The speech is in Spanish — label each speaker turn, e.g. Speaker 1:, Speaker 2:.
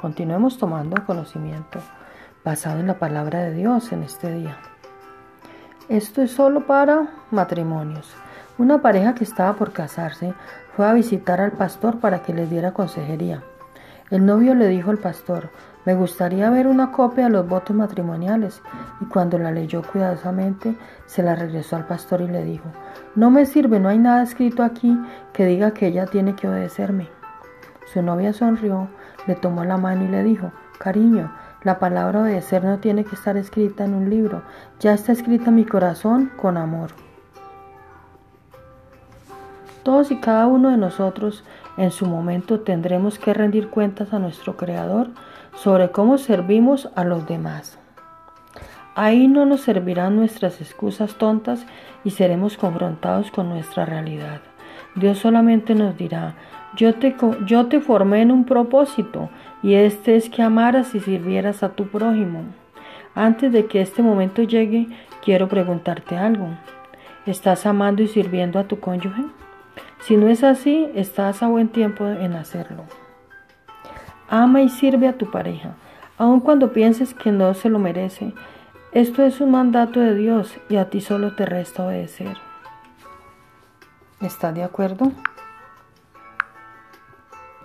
Speaker 1: Continuemos tomando conocimiento basado en la palabra de Dios en este día. Esto es solo para matrimonios. Una pareja que estaba por casarse fue a visitar al pastor para que le diera consejería. El novio le dijo al pastor, me gustaría ver una copia de los votos matrimoniales y cuando la leyó cuidadosamente se la regresó al pastor y le dijo, no me sirve, no hay nada escrito aquí que diga que ella tiene que obedecerme. Su novia sonrió, le tomó la mano y le dijo, cariño, la palabra obedecer no tiene que estar escrita en un libro, ya está escrita mi corazón con amor. Todos y cada uno de nosotros en su momento tendremos que rendir cuentas a nuestro Creador sobre cómo servimos a los demás. Ahí no nos servirán nuestras excusas tontas y seremos confrontados con nuestra realidad. Dios solamente nos dirá, yo te, formé en un propósito y este es que amaras y sirvieras a tu prójimo. Antes de que este momento llegue, quiero preguntarte algo. ¿Estás amando y sirviendo a tu cónyuge? Si no es así, estás a buen tiempo en hacerlo. Ama y sirve a tu pareja, aun cuando pienses que no se lo merece. Esto es un mandato de Dios y a ti solo te resta obedecer. ¿Estás de acuerdo?